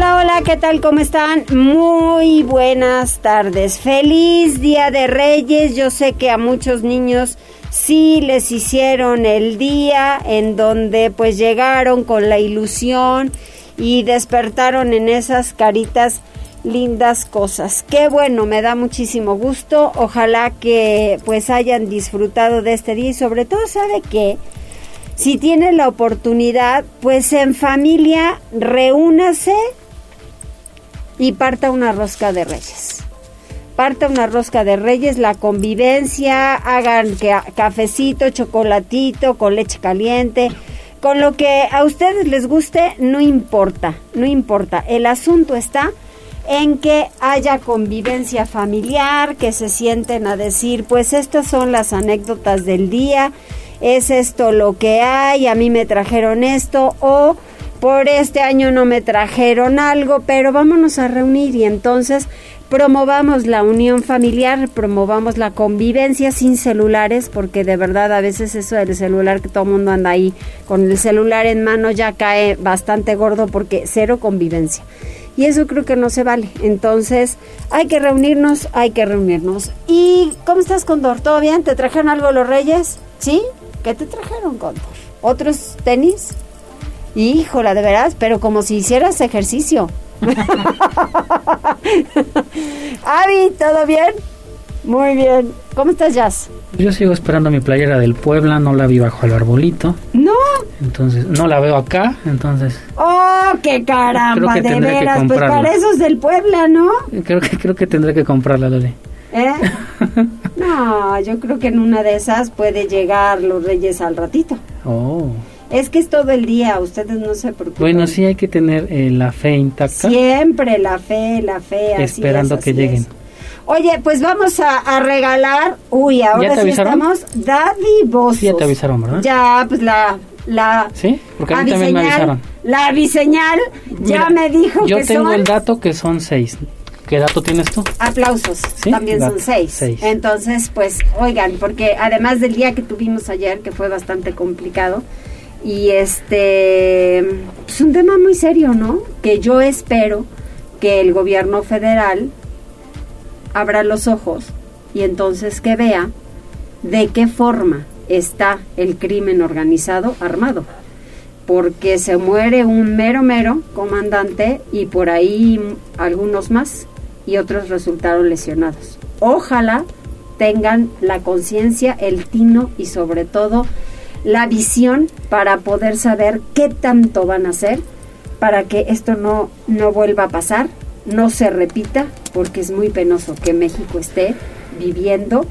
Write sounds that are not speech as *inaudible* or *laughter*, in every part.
Hola, hola, ¿qué tal? ¿Cómo están? Muy buenas tardes. Feliz Día de Reyes. Yo sé que a muchos niños sí les hicieron el día en donde pues llegaron con la ilusión y despertaron en esas caritas lindas cosas. Qué bueno, me da muchísimo gusto. Ojalá que pues hayan disfrutado de este día y sobre todo sabe que si tiene la oportunidad, pues en familia reúnase y parta una rosca de reyes. Parta una rosca de reyes, la convivencia, hagan cafecito, chocolatito, con leche caliente, con lo que a ustedes les guste, no importa, no importa. El asunto está en que haya convivencia familiar, que se sienten a decir, pues estas son las anécdotas del día, es esto lo que hay, a mí me trajeron esto, o por este año no me trajeron algo, pero vámonos a reunir y entonces promovamos la unión familiar, promovamos la convivencia sin celulares, porque de verdad a veces eso del celular que todo el mundo anda ahí con el celular en mano ya cae bastante gordo porque cero convivencia. Y eso creo que no se vale. Entonces hay que reunirnos, hay que reunirnos. ¿Y cómo estás, Condor? ¿Todo bien? ¿Te trajeron algo los reyes? ¿Sí? ¿Qué te trajeron, Condor? ¿Otros tenis? Híjola, de veras, pero como si hicieras ejercicio. *laughs* Avi, ¿todo bien? Muy bien. ¿Cómo estás, Jazz? Yo sigo esperando mi playera del Puebla, no la vi bajo el arbolito. No. Entonces, no la veo acá, entonces. ¡Oh, qué caramba! de veras, pues para eso es del Puebla, ¿no? Creo que, creo que tendré que comprarla, Loli. ¿Eh? *laughs* no, yo creo que en una de esas puede llegar los Reyes al ratito. Oh. Es que es todo el día, ustedes no se preocupen. Bueno, sí hay que tener eh, la fe intacta. Siempre la fe, la fe. Esperando que lleguen. Oye, pues vamos a, regalar. Uy, ahora sí estamos dadivosos. Sí, ya te avisaron, ¿verdad? Ya, pues la. la sí, porque a mí también me avisaron. La biseñal ya me dijo yo tengo el dato que son seis. ¿Qué dato tienes tú? Aplausos, también son seis. seis. Entonces, pues, oigan, porque además del día que tuvimos ayer, que fue bastante complicado, y este es pues, un tema muy serio, ¿no? Que yo espero que el gobierno federal abra los ojos y entonces que vea de qué forma está el crimen organizado armado. Porque se muere un mero mero comandante y por ahí algunos más y otros resultaron lesionados. Ojalá tengan la conciencia, el tino y sobre todo la visión para poder saber qué tanto van a hacer para que esto no, no vuelva a pasar, no se repita, porque es muy penoso que México esté viviendo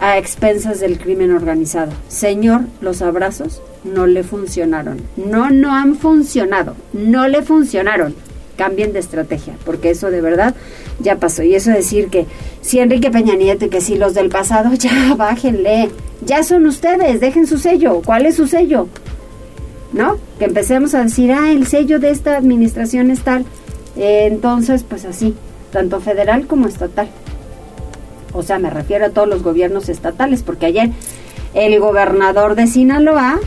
a expensas del crimen organizado. Señor, los abrazos no le funcionaron. No, no han funcionado. No le funcionaron. Cambien de estrategia, porque eso de verdad ya pasó. Y eso decir que si Enrique Peña Nieto y que si los del pasado, *laughs* ya bájenle. Ya son ustedes, dejen su sello. ¿Cuál es su sello? ¿No? Que empecemos a decir, ah, el sello de esta administración es tal. Eh, entonces, pues así, tanto federal como estatal. O sea, me refiero a todos los gobiernos estatales, porque ayer el gobernador de Sinaloa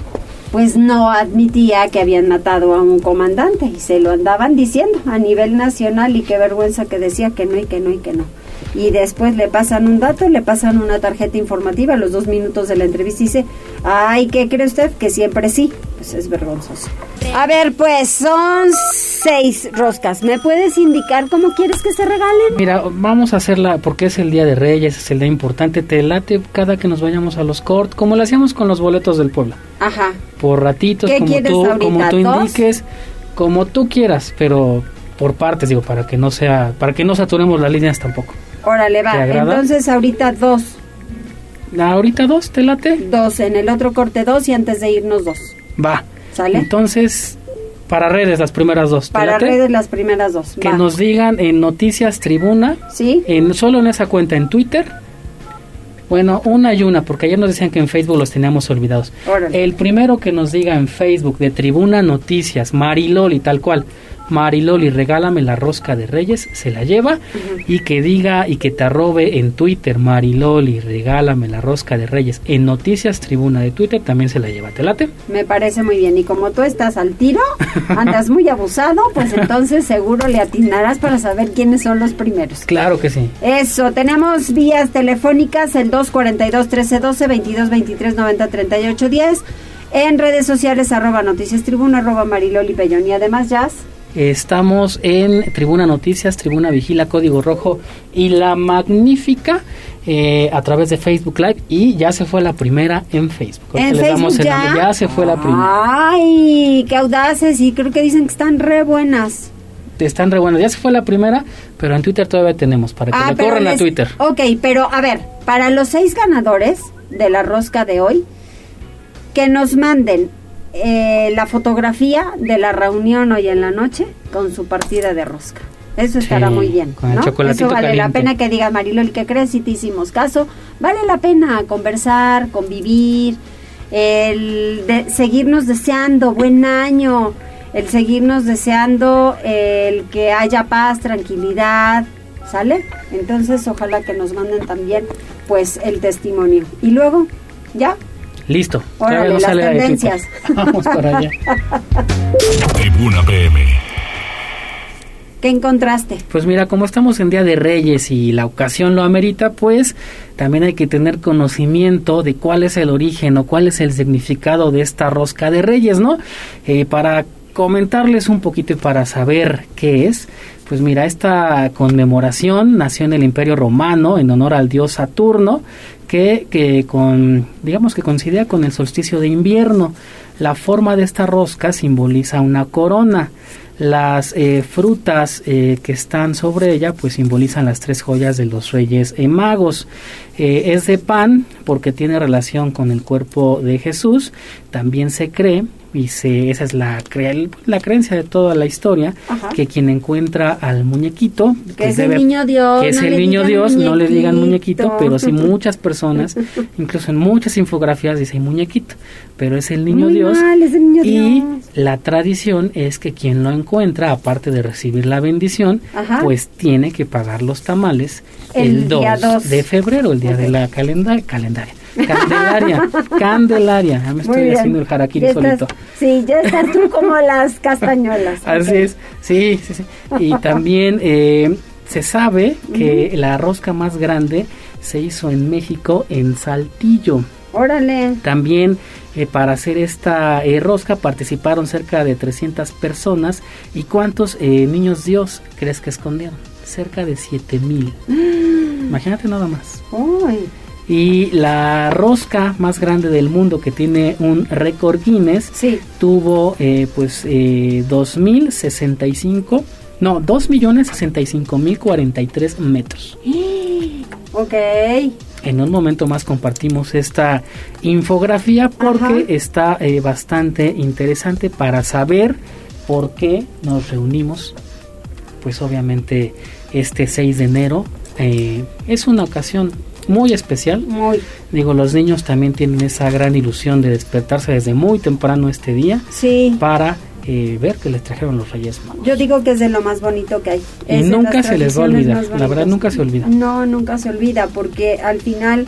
pues no admitía que habían matado a un comandante y se lo andaban diciendo a nivel nacional y qué vergüenza que decía que no y que no y que no. Y después le pasan un dato, le pasan una tarjeta informativa a los dos minutos de la entrevista y dice, ay, ¿qué cree usted? Que siempre sí. Pues es vergonzoso. A ver, pues son seis roscas. ¿Me puedes indicar cómo quieres que se regalen? Mira, vamos a hacerla porque es el Día de Reyes, es el día importante. Te late cada que nos vayamos a los cort, como lo hacíamos con los boletos del pueblo. Ajá. Por ratitos, como tú, como tú indiques, como tú quieras, pero por partes, digo, para que no sea, para que no saturemos las líneas tampoco. Órale, va. Entonces ahorita dos. ¿Ahorita dos? ¿Te late? Dos, en el otro corte dos y antes de irnos dos. Va. ¿Sale? Entonces, para redes las primeras dos. Para redes las primeras dos. Que nos digan en Noticias Tribuna. Sí. En, solo en esa cuenta en Twitter. Bueno, una y una, porque ayer nos decían que en Facebook los teníamos olvidados. El primero que nos diga en Facebook de Tribuna Noticias, Mariloli, tal cual, Mariloli, regálame la rosca de Reyes, se la lleva y que diga y que te arrobe en Twitter, Mariloli, regálame la rosca de Reyes, en Noticias Tribuna de Twitter también se la lleva. ¿Te late? Me parece muy bien. Y como tú estás al tiro, *laughs* andas muy abusado, pues entonces seguro le atinarás para saber quiénes son los primeros. Claro que sí. Eso, tenemos vías telefónicas, el 242 1312 22 23 90 38 10 en redes sociales arroba noticias tribuna arroba mariloli Pellón y además jazz Estamos en Tribuna Noticias, Tribuna Vigila, Código Rojo y La Magnífica eh, a través de Facebook Live y ya se fue la primera en Facebook. ¿En Facebook ya? ya se fue la primera. Ay, qué audaces y creo que dicen que están re buenas. Están re buenas. Ya se fue la primera, pero en Twitter todavía tenemos para que ah, le corran a Twitter. Ok, pero a ver, para los seis ganadores de la rosca de hoy, que nos manden eh, la fotografía de la reunión hoy en la noche con su partida de rosca. Eso estará muy bien. ¿no? Eso vale la pena que diga Marilol, ¿qué crees? Si te hicimos caso, vale la pena conversar, convivir, el seguirnos deseando buen año, el seguirnos deseando el que haya paz, tranquilidad, ¿sale? Entonces, ojalá que nos manden también, pues, el testimonio. Y luego, ya, Listo. Órale, las tendencias. *laughs* Vamos para allá. *laughs* Tribuna PM. ¿Qué encontraste? Pues mira, como estamos en Día de Reyes y la ocasión lo amerita, pues también hay que tener conocimiento de cuál es el origen o cuál es el significado de esta rosca de Reyes, ¿no? Eh, para comentarles un poquito y para saber qué es, pues mira, esta conmemoración nació en el Imperio Romano en honor al dios Saturno que, que con, digamos que coincide con el solsticio de invierno. La forma de esta rosca simboliza una corona. Las eh, frutas eh, que están sobre ella pues simbolizan las tres joyas de los reyes eh, magos. es de pan porque tiene relación con el cuerpo de Jesús. También se cree y se, esa es la, la creencia de toda la historia, que quien encuentra al muñequito, que es el niño Dios, que es el niño Dios, no le digan muñequito, pero sí *laughs* muchas personas, incluso en muchas infografías dice muñequito, pero es el niño Dios. y la tradición es que quien lo encuentra, aparte de recibir la bendición, pues tiene que pagar los tamales el, 2, de febrero, el día de la calendaria. Candelaria, Candelaria. Ya me estoy haciendo el harakiri solito. Sí, ya estás tú como las castañuelas. *laughs* Así es, sí, sí, sí. Y también eh, se sabe que la rosca más grande se hizo en México, en Saltillo. Órale. También eh, para hacer esta eh, rosca participaron cerca de 300 personas. ¿Y cuántos niños Dios crees que escondieron? Cerca de 7 mil. *gasps* Imagínate nada más. Uy. Y la rosca más grande del mundo que tiene un récord Guinness tuvo eh, pues eh, 2.065, no, 2.065.043 metros. *gasps* Ok. En un momento más compartimos esta infografía porque está eh, bastante interesante para saber por qué nos reunimos. Pues obviamente este 6 de enero eh, es una ocasión muy especial. Muy. Digo, los niños también tienen esa gran ilusión de despertarse desde muy temprano este día. Sí. Para eh, ver que les trajeron los Reyes Magos. Yo digo que es de lo más bonito que hay. y nunca se les va a olvidar. La verdad, nunca se olvida. No, nunca se olvida, porque al final.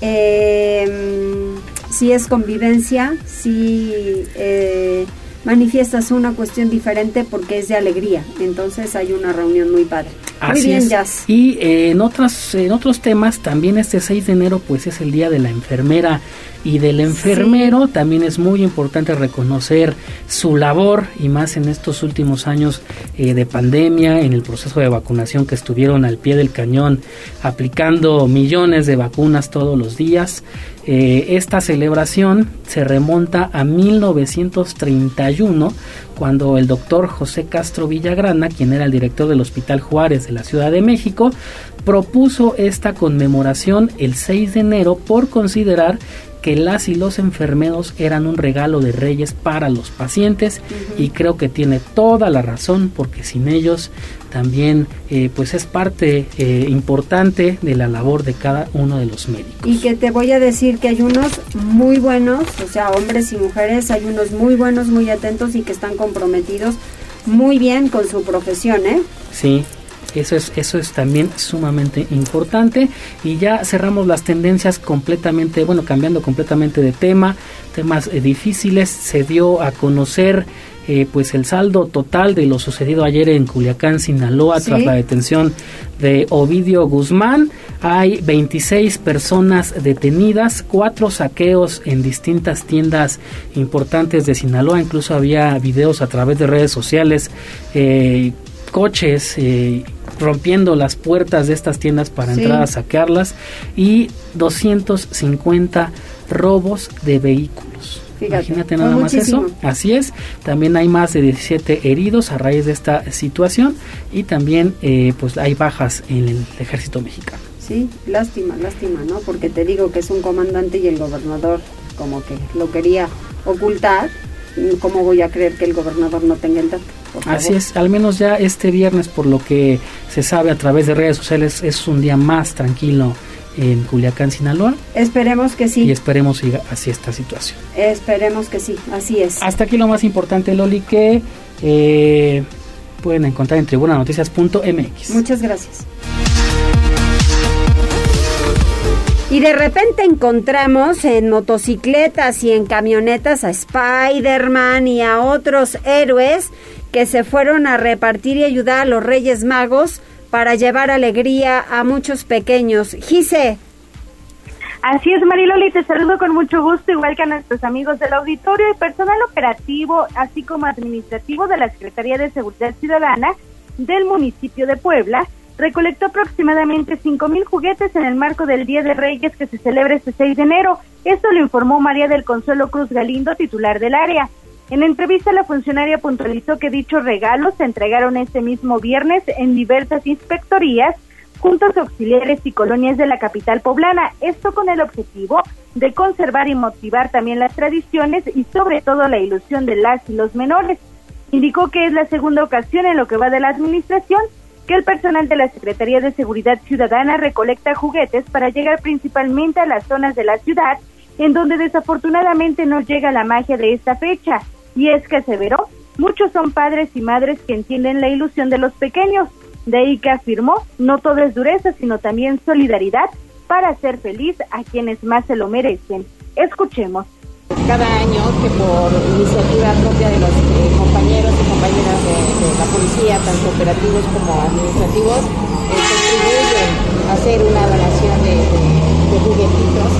Eh, si es convivencia, si eh, manifiestas una cuestión diferente porque es de alegría. Entonces hay una reunión muy padre. muy bien, Jazz. Y eh, en, otras, en otros temas, también este 6 de enero pues es el Día de la Enfermera y del enfermero. También es muy importante reconocer su labor y más en estos últimos años eh, de pandemia, en el proceso de vacunación que estuvieron al pie del cañón aplicando millones de vacunas todos los días. Eh, esta celebración se remonta a 1931 cuando el doctor José Castro Villagrana, quien era el director del Hospital Juárez de la Ciudad de México, propuso esta conmemoración el 6 de enero por considerar que las y los enfermeros eran un regalo de reyes para los pacientes y creo que tiene toda la razón porque sin ellos también eh, pues es parte eh, importante de la labor de cada uno de los médicos. Y que te voy a decir que hay unos muy buenos, o sea, hombres y mujeres, hay unos muy buenos, muy atentos y que están comprometidos muy bien con su profesión, ¿eh? Sí, eso es, eso es también sumamente importante. Y ya cerramos las tendencias completamente, bueno, cambiando completamente de tema, temas eh, difíciles. Se dio a conocer eh, pues el saldo total de lo sucedido ayer en Culiacán, Sinaloa, tras la detención de Ovidio Guzmán. Hay 26 personas detenidas, cuatro saqueos en distintas tiendas importantes de Sinaloa. Incluso había videos a través de redes sociales. Eh, coches eh, rompiendo las puertas de estas tiendas para entrar a saquearlas y 250 robos de vehículos. Imagínate nada más eso. Así es. También hay más de 17 heridos a raíz de esta situación y también eh, pues hay bajas en el ejército mexicano. Sí, lástima, lástima, ¿no? Porque te digo que es un comandante y el gobernador como que lo quería ocultar. ¿Cómo voy a creer que el gobernador no tenga el dato? Así es, al menos ya este viernes, por lo que se sabe a través de redes sociales, es un día más tranquilo en Culiacán, Sinaloa. Esperemos que sí. Y esperemos siga así esta situación. Esperemos que sí, así es. Hasta aquí lo más importante, Loli, que eh, pueden encontrar en tribunanoticias.mx. Muchas gracias. Y de repente encontramos en motocicletas y en camionetas a Spider-Man y a otros héroes que se fueron a repartir y ayudar a los Reyes Magos para llevar alegría a muchos pequeños. Gise. Así es, Mariloli, te saludo con mucho gusto, igual que a nuestros amigos del auditorio y personal operativo, así como administrativo de la Secretaría de Seguridad Ciudadana del municipio de Puebla, recolectó aproximadamente cinco mil juguetes en el marco del Día de Reyes que se celebra este 6 de enero. Esto lo informó María del Consuelo Cruz Galindo, titular del área. En entrevista, la funcionaria puntualizó que dichos regalos se entregaron este mismo viernes en diversas inspectorías, juntos auxiliares y colonias de la capital poblana. Esto con el objetivo de conservar y motivar también las tradiciones y sobre todo la ilusión de las y los menores. Indicó que es la segunda ocasión en lo que va de la administración que el personal de la Secretaría de Seguridad Ciudadana recolecta juguetes para llegar principalmente a las zonas de la ciudad en donde desafortunadamente no llega la magia de esta fecha. Y es que aseveró, muchos son padres y madres que entienden la ilusión de los pequeños. De ahí que afirmó, no todo es dureza, sino también solidaridad para hacer feliz a quienes más se lo merecen. Escuchemos. Cada año que por iniciativa propia de los eh, compañeros y compañeras de, la policía, tanto operativos como administrativos, eh, contribuyen a hacer una donación de, juguetitos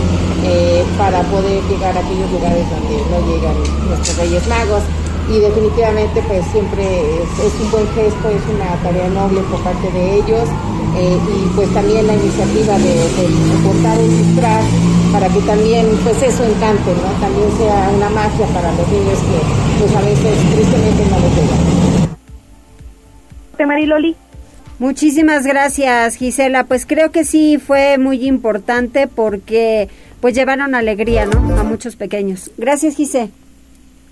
eh, para poder llegar a aquellos lugares donde no llegan nuestros Reyes Magos y definitivamente pues siempre es, un buen gesto, es una tarea noble por parte de ellos eh, y pues también la iniciativa de, de portar el disfraz para que también pues eso encante, ¿no? También sea una magia para los niños que pues a veces tristemente no les llegan. Mariloli. Muchísimas gracias Gisela, pues creo que sí fue muy importante porque pues llevaron alegría, ¿no? A muchos pequeños. Gracias Gisela.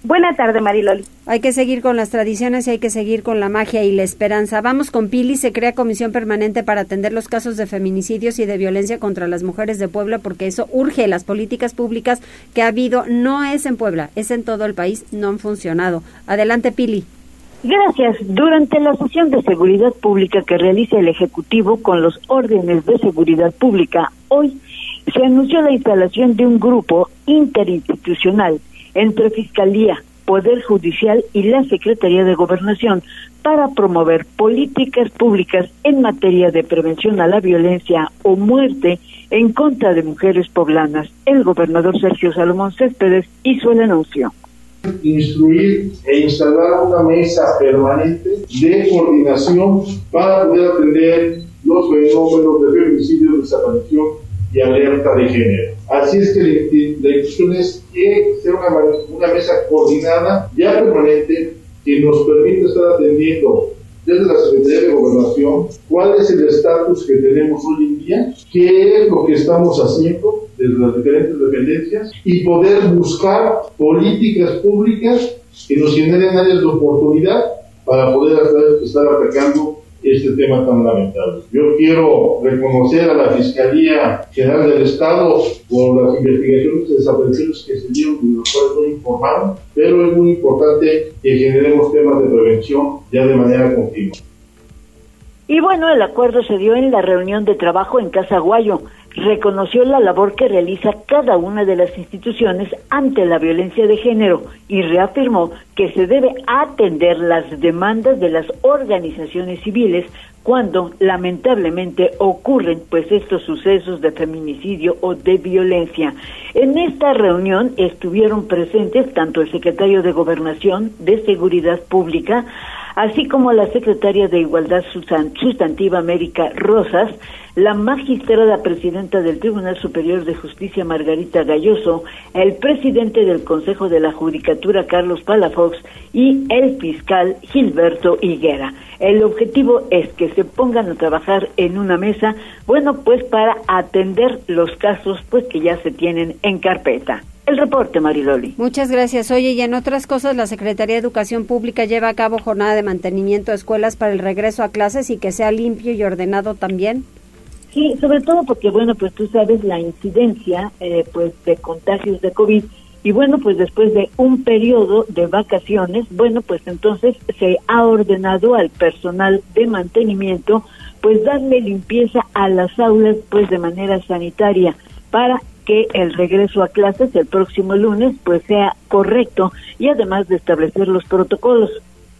Buena tarde, Mariloli. Hay que seguir con las tradiciones y hay que seguir con la magia y la esperanza. Vamos con Pili, se crea comisión permanente para atender los casos de feminicidios y de violencia contra las mujeres de Puebla, porque eso urge. Las políticas públicas que ha habido no es en Puebla, es en todo el país, no han funcionado. Adelante, Pili. Gracias. Durante la sesión de seguridad pública que realiza el Ejecutivo con los órdenes de seguridad pública, hoy se anunció la instalación de un grupo interinstitucional entre Fiscalía, Poder Judicial y la Secretaría de Gobernación para promover políticas públicas en materia de prevención a la violencia o muerte en contra de mujeres poblanas. El gobernador Sergio Salomón Céspedes hizo el anuncio. Instruir e instalar una mesa permanente de coordinación para poder atender los fenómenos de feminicidio, desaparición y alerta de género. Así es que la, intención es que sea una, una mesa coordinada, ya permanente, que nos permita estar atendiendo desde la Secretaría de Gobernación cuál es el estatus que tenemos hoy en día, qué es lo que estamos haciendo desde las diferentes dependencias y poder buscar políticas públicas que nos generen áreas de oportunidad para poder estar atacando este tema tan lamentable. Yo quiero reconocer a la Fiscalía General del Estado por las investigaciones de desapariciones que se dieron y los cuales no informaron, pero es muy importante que generemos temas de prevención ya de manera continua. Y bueno, el acuerdo se dio en la reunión de trabajo en Casa Guayo. Reconoció la labor que realiza cada una de las instituciones ante la violencia de género y reafirmó que se debe atender las demandas de las organizaciones civiles cuando lamentablemente ocurren pues estos sucesos de feminicidio o de violencia. En esta reunión estuvieron presentes tanto el secretario de Gobernación, de Seguridad Pública, así como la secretaria de Igualdad Sustantiva América Rosas, la magistrada presidenta del Tribunal Superior de Justicia Margarita Galloso, el presidente del Consejo de la Judicatura Carlos Palafox y el fiscal Gilberto Higuera. El objetivo es que se pongan a trabajar en una mesa, bueno, pues para atender los casos pues que ya se tienen en carpeta. El reporte, Mariloli. Muchas gracias. Oye, y en otras cosas, la Secretaría de Educación Pública lleva a cabo jornada de mantenimiento de escuelas para el regreso a clases y que sea limpio y ordenado también. Sí, sobre todo porque, bueno, pues tú sabes la incidencia, eh, pues, de contagios de COVID. Y bueno, pues después de un periodo de vacaciones, bueno, pues entonces se ha ordenado al personal de mantenimiento, pues darle limpieza a las aulas, pues de manera sanitaria para que el regreso a clases el próximo lunes pues sea correcto y además de establecer los protocolos.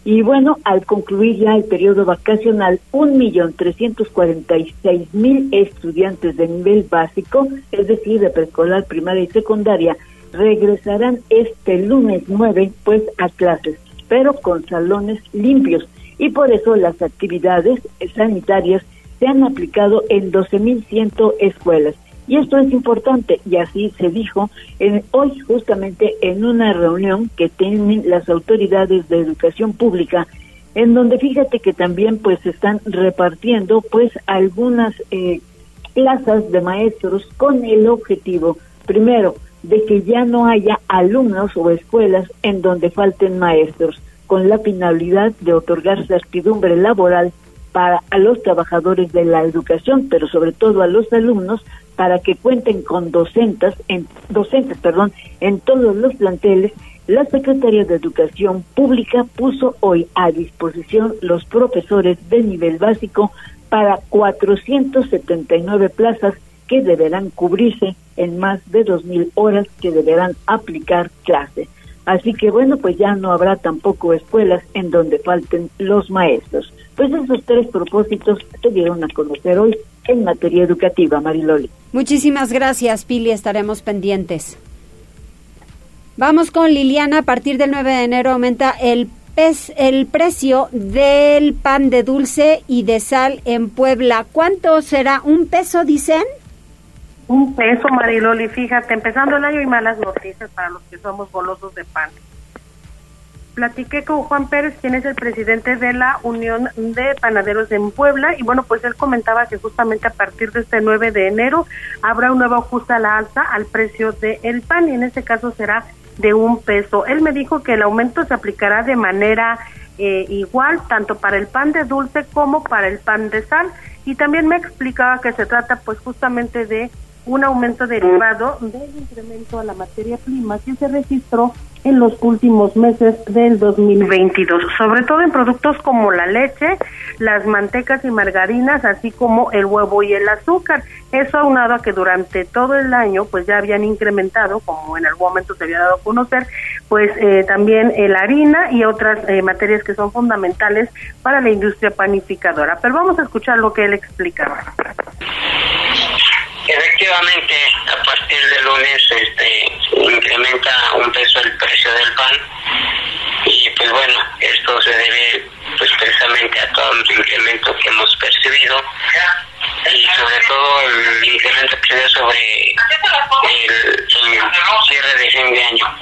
Y bueno, al concluir ya el periodo vacacional, un millón trescientos cuarenta y seis mil estudiantes de nivel básico, es decir, de preescolar, primaria y secundaria, regresarán este lunes 9 pues a clases, pero con salones limpios. Y por eso las actividades sanitarias se han aplicado en mil 12.100 escuelas. Y esto es importante, y así se dijo en, hoy justamente en una reunión que tienen las autoridades de educación pública, en donde fíjate que también pues están repartiendo pues algunas eh, plazas de maestros con el objetivo, primero, de que ya no haya alumnos o escuelas en donde falten maestros, con la finalidad de otorgar certidumbre laboral para a los trabajadores de la educación, pero sobre todo a los alumnos, para que cuenten con docentes, en, docentes perdón, en todos los planteles, la Secretaría de Educación Pública puso hoy a disposición los profesores de nivel básico para 479 plazas que deberán cubrirse en más de 2.000 horas que deberán aplicar clase. Así que bueno, pues ya no habrá tampoco escuelas en donde falten los maestros. Pues esos tres propósitos se dieron a conocer hoy en materia educativa, Mariloli. Muchísimas gracias, Pili, estaremos pendientes. Vamos con Liliana, a partir del 9 de enero aumenta el, el precio del pan de dulce y de sal en Puebla. ¿Cuánto será? ¿Un peso, dicen? Un peso, Mariloli, fíjate, empezando el año y malas noticias para los que somos golosos de pan platiqué con Juan Pérez, quien es el presidente de la Unión de Panaderos en Puebla, y bueno, pues él comentaba que justamente a partir de este 9 de enero habrá un nuevo ajuste a la alza al precio del pan, y en este caso será de un peso. Él me dijo que el aumento se aplicará de manera eh, igual, tanto para el pan de dulce como para el pan de sal, y también me explicaba que se trata pues justamente de un aumento derivado del incremento a la materia prima que se registró en los últimos meses del 2022, sobre todo en productos como la leche, las mantecas y margarinas, así como el huevo y el azúcar. Eso aunado a que durante todo el año pues ya habían incrementado, como en algún momento se había dado a conocer, pues eh, también eh, la harina y otras eh, materias que son fundamentales para la industria panificadora. Pero vamos a escuchar lo que él explicaba. Efectivamente, a partir de lunes este, incrementa un peso el precio del pan y pues bueno, esto se debe pues precisamente a todo el incremento que hemos percibido y sobre todo el incremento que se sobre el, cierre de fin de año.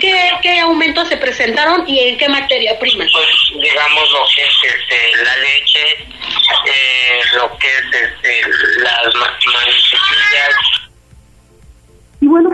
¿Qué, ¿Qué aumentos se presentaron y en qué materia prima? Pues digamos lo que es este, la leche, eh, lo que es este, las mantequillas,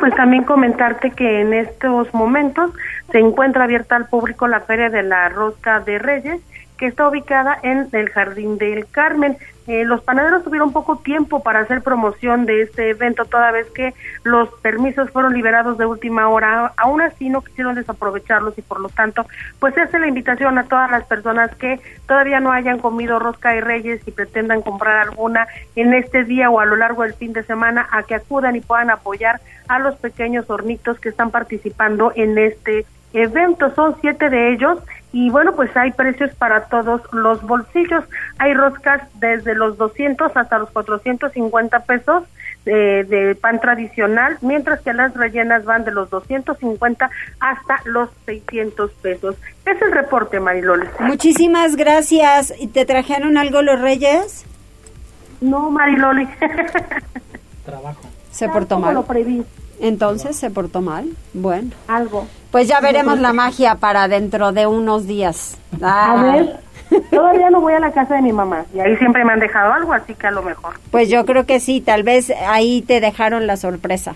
pues también comentarte que en estos momentos se encuentra abierta al público la Feria de la Rosca de Reyes, que está ubicada en el Jardín del Carmen. Eh, los panaderos tuvieron poco tiempo para hacer promoción de este evento, toda vez que los permisos fueron liberados de última hora. Aún así no quisieron desaprovecharlos y por lo tanto, pues hace la invitación a todas las personas que todavía no hayan comido rosca de reyes y pretendan comprar alguna en este día o a lo largo del fin de semana a que acudan y puedan apoyar a los pequeños hornitos que están participando en este evento. Son siete de ellos y bueno, pues hay precios para todos los bolsillos. Hay roscas desde los 200 hasta los 450 pesos eh, de pan tradicional, mientras que las rellenas van de los 250 hasta los 600 pesos. Es el reporte, Mariloli. Muchísimas gracias. ¿Y te trajeron algo los reyes? No, Mariloli. Trabajo. Se portó mal. Lo preví. Entonces se portó mal. Bueno. Algo. Pues ya veremos la magia para dentro de unos días. A ver, todavía no voy a la casa de mi mamá y ahí siempre me han dejado algo, así que a lo mejor. Pues yo creo que sí, tal vez ahí te dejaron la sorpresa.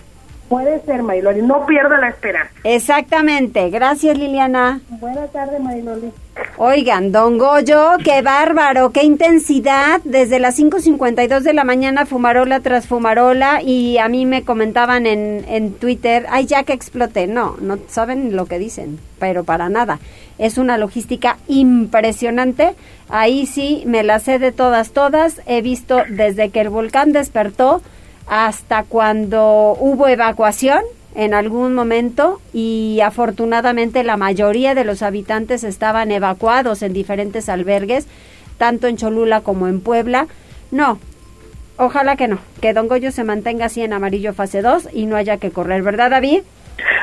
Puede ser, Mariloli, no pierda la esperanza. Exactamente, gracias Liliana. Buenas tardes, Mariloli. Oigan, don Goyo, qué bárbaro, qué intensidad. Desde las 5.52 de la mañana, fumarola tras fumarola, y a mí me comentaban en, en Twitter, ay, ya que exploté. No, no saben lo que dicen, pero para nada. Es una logística impresionante. Ahí sí, me la sé de todas, todas. He visto desde que el volcán despertó hasta cuando hubo evacuación en algún momento y afortunadamente la mayoría de los habitantes estaban evacuados en diferentes albergues, tanto en Cholula como en Puebla. No, ojalá que no, que Don Goyo se mantenga así en amarillo fase 2 y no haya que correr, ¿verdad David?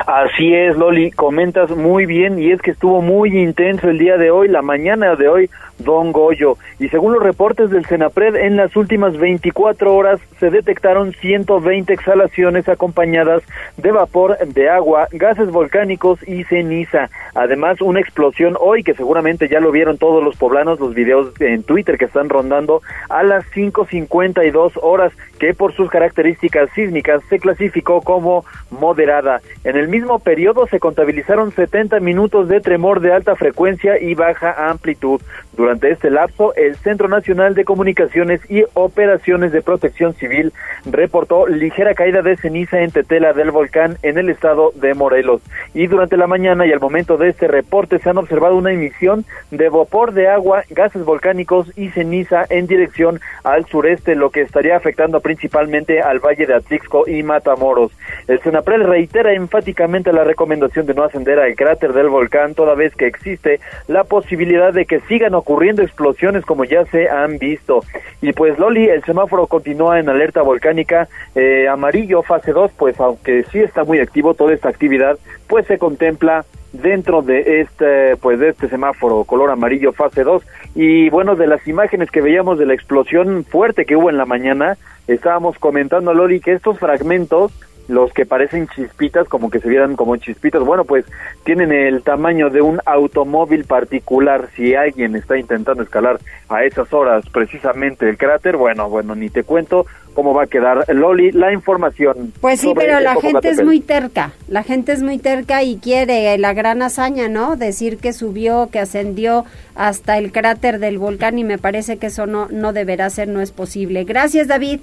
Así es, Loli, comentas muy bien y es que estuvo muy intenso el día de hoy, la mañana de hoy, Don Goyo. Y según los reportes del Senapred, en las últimas 24 horas se detectaron 120 exhalaciones acompañadas de vapor de agua, gases volcánicos y ceniza. Además, una explosión hoy que seguramente ya lo vieron todos los poblanos, los videos en Twitter que están rondando a las 5.52 horas, que por sus características sísmicas se clasificó como moderada. En el mismo periodo se contabilizaron 70 minutos de tremor de alta frecuencia y baja amplitud. Durante este lapso, el Centro Nacional de Comunicaciones y Operaciones de Protección Civil reportó ligera caída de ceniza en Tetela del volcán en el estado de Morelos. Y durante la mañana y al momento de este reporte se han observado una emisión de vapor de agua, gases volcánicos y ceniza en dirección al sureste, lo que estaría afectando principalmente al Valle de Atlixco y Matamoros. El Senaprel reitera enfáticamente la recomendación de no ascender al cráter del volcán toda vez que existe la posibilidad de que sigan ocurriendo explosiones como ya se han visto. Y pues Loli, el semáforo continúa en alerta volcánica eh, amarillo fase 2, pues aunque sí está muy activo toda esta actividad, pues se contempla dentro de este pues de este semáforo color amarillo fase 2 y bueno de las imágenes que veíamos de la explosión fuerte que hubo en la mañana estábamos comentando Loli que estos fragmentos los que parecen chispitas, como que se vieran como chispitas, bueno, pues tienen el tamaño de un automóvil particular. Si alguien está intentando escalar a esas horas precisamente el cráter, bueno, bueno, ni te cuento cómo va a quedar Loli la información. Pues sí, pero la gente es muy terca, la gente es muy terca y quiere la gran hazaña, ¿no? Decir que subió, que ascendió hasta el cráter del volcán y me parece que eso no, no deberá ser, no es posible. Gracias, David.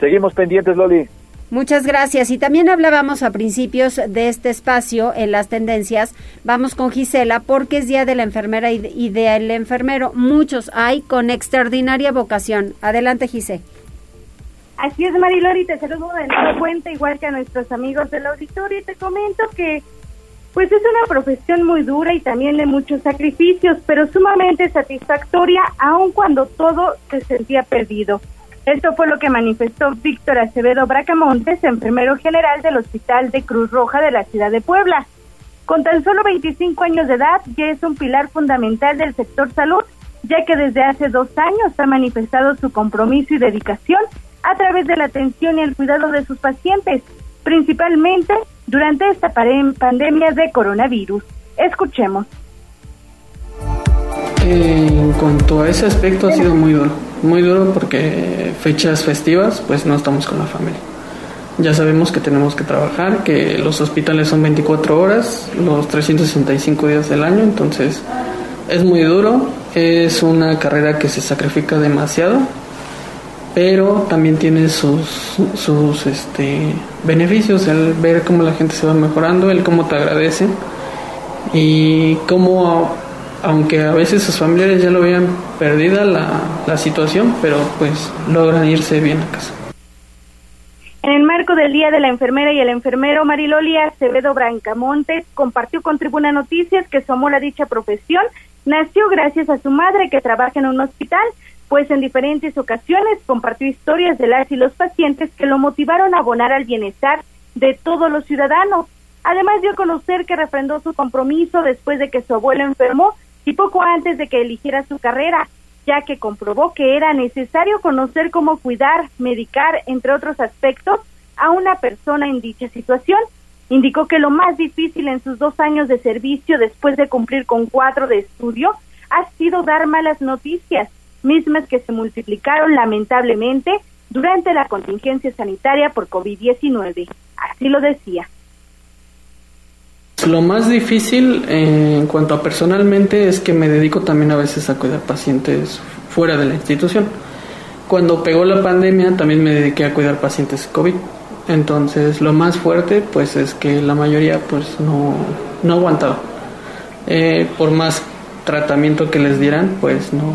Seguimos pendientes, Loli. Muchas gracias. Y también hablábamos a principios de este espacio en las tendencias. Vamos con Gisela porque es Día de la Enfermera y del Enfermero. Muchos hay con extraordinaria vocación. Adelante, Gisela. Así es, Marilori, te saludo de nueva cuenta, igual que a nuestros amigos del auditorio, y te comento que pues es una profesión muy dura y también de muchos sacrificios, pero sumamente satisfactoria, aun cuando todo se sentía perdido. Esto fue lo que manifestó Víctor Acevedo Bracamontes, enfermero general del Hospital de Cruz Roja de la ciudad de Puebla. Con tan solo 25 años de edad, ya es un pilar fundamental del sector salud, ya que desde hace dos años ha manifestado su compromiso y dedicación a través de la atención y el cuidado de sus pacientes, principalmente durante esta pandemia de coronavirus. Escuchemos. En cuanto a ese aspecto ha sido muy duro, muy duro porque fechas festivas pues no estamos con la familia. ya sabemos que tenemos que trabajar, que los hospitales son 24 horas, los 365 días del año, entonces es muy duro, es una carrera que se sacrifica demasiado, pero también tiene sus, sus este, beneficios, el ver cómo la gente se va mejorando, el cómo te agradece y cómo, aunque a veces sus familiares ya lo vean perdida la, la situación, pero pues logran irse bien a casa. En el marco del Día de la Enfermera y el enfermero, Mariloli Acevedo Brancamontes compartió con Tribuna Noticias que su amor a dicha profesión nació gracias a su madre que trabaja en un hospital, pues en diferentes ocasiones compartió historias de las y los pacientes que lo motivaron a abonar al bienestar de todos los ciudadanos. Además dio a conocer que refrendó su compromiso después de que su abuelo enfermó y poco antes de que eligiera su carrera, ya que comprobó que era necesario conocer cómo cuidar, medicar, entre otros aspectos, a una persona en dicha situación. Indicó que lo más difícil en sus dos años de servicio después de cumplir con cuatro de estudio ha sido dar malas noticias, mismas que se multiplicaron lamentablemente durante la contingencia sanitaria por COVID-19. Así lo decía. Lo más difícil eh, en cuanto a personalmente es que me dedico también a veces a cuidar pacientes fuera de la institución. Cuando pegó la pandemia también me dediqué a cuidar pacientes COVID. Entonces lo más fuerte pues es que la mayoría pues no, no aguantaba. Eh, por más tratamiento que les dieran pues no,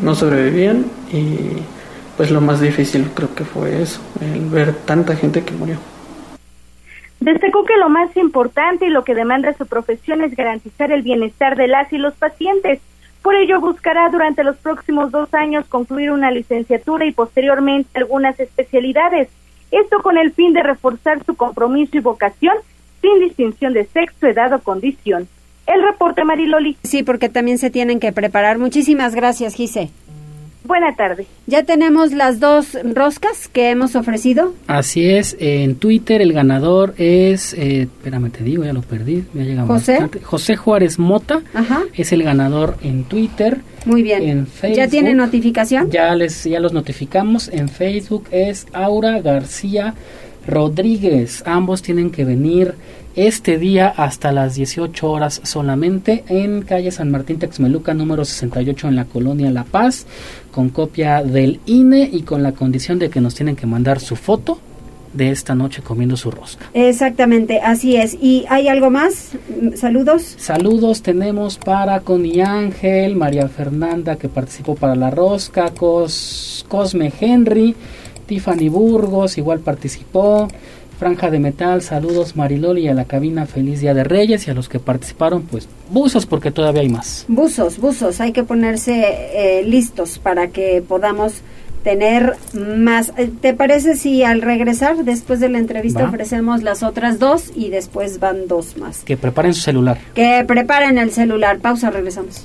no sobrevivían y pues lo más difícil creo que fue eso, el ver tanta gente que murió. Destacó que lo más importante y lo que demanda su profesión es garantizar el bienestar de las y los pacientes. Por ello buscará durante los próximos dos años concluir una licenciatura y posteriormente algunas especialidades. Esto con el fin de reforzar su compromiso y vocación sin distinción de sexo, edad o condición. El reporte Mariloli. Sí, porque también se tienen que preparar. Muchísimas gracias, Gise. Buena tarde. Ya tenemos las dos roscas que hemos ofrecido. Así es, en Twitter el ganador es, eh, espérame te digo, ya lo perdí, ya llegamos. José. José Juárez Mota Ajá. es el ganador en Twitter. Muy bien. En Facebook, ¿Ya tiene notificación? Ya les, ya los notificamos. En Facebook es Aura García Rodríguez. Ambos tienen que venir este día hasta las 18 horas solamente en calle San Martín Texmeluca número 68 en la colonia La Paz con copia del INE y con la condición de que nos tienen que mandar su foto de esta noche comiendo su rosca. Exactamente, así es. ¿Y hay algo más? Saludos. Saludos tenemos para Connie Ángel, María Fernanda que participó para la rosca, Cos, Cosme Henry, Tiffany Burgos igual participó. Franja de Metal, saludos Mariloli a la cabina Feliz Día de Reyes y a los que participaron, pues buzos porque todavía hay más. Buzos, buzos, hay que ponerse eh, listos para que podamos tener más. Eh, ¿Te parece si al regresar, después de la entrevista, Va. ofrecemos las otras dos y después van dos más? Que preparen su celular. Que preparen el celular. Pausa, regresamos.